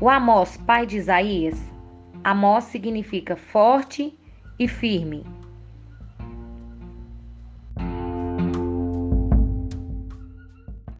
O Amós, pai de Isaías, Amós significa forte e firme.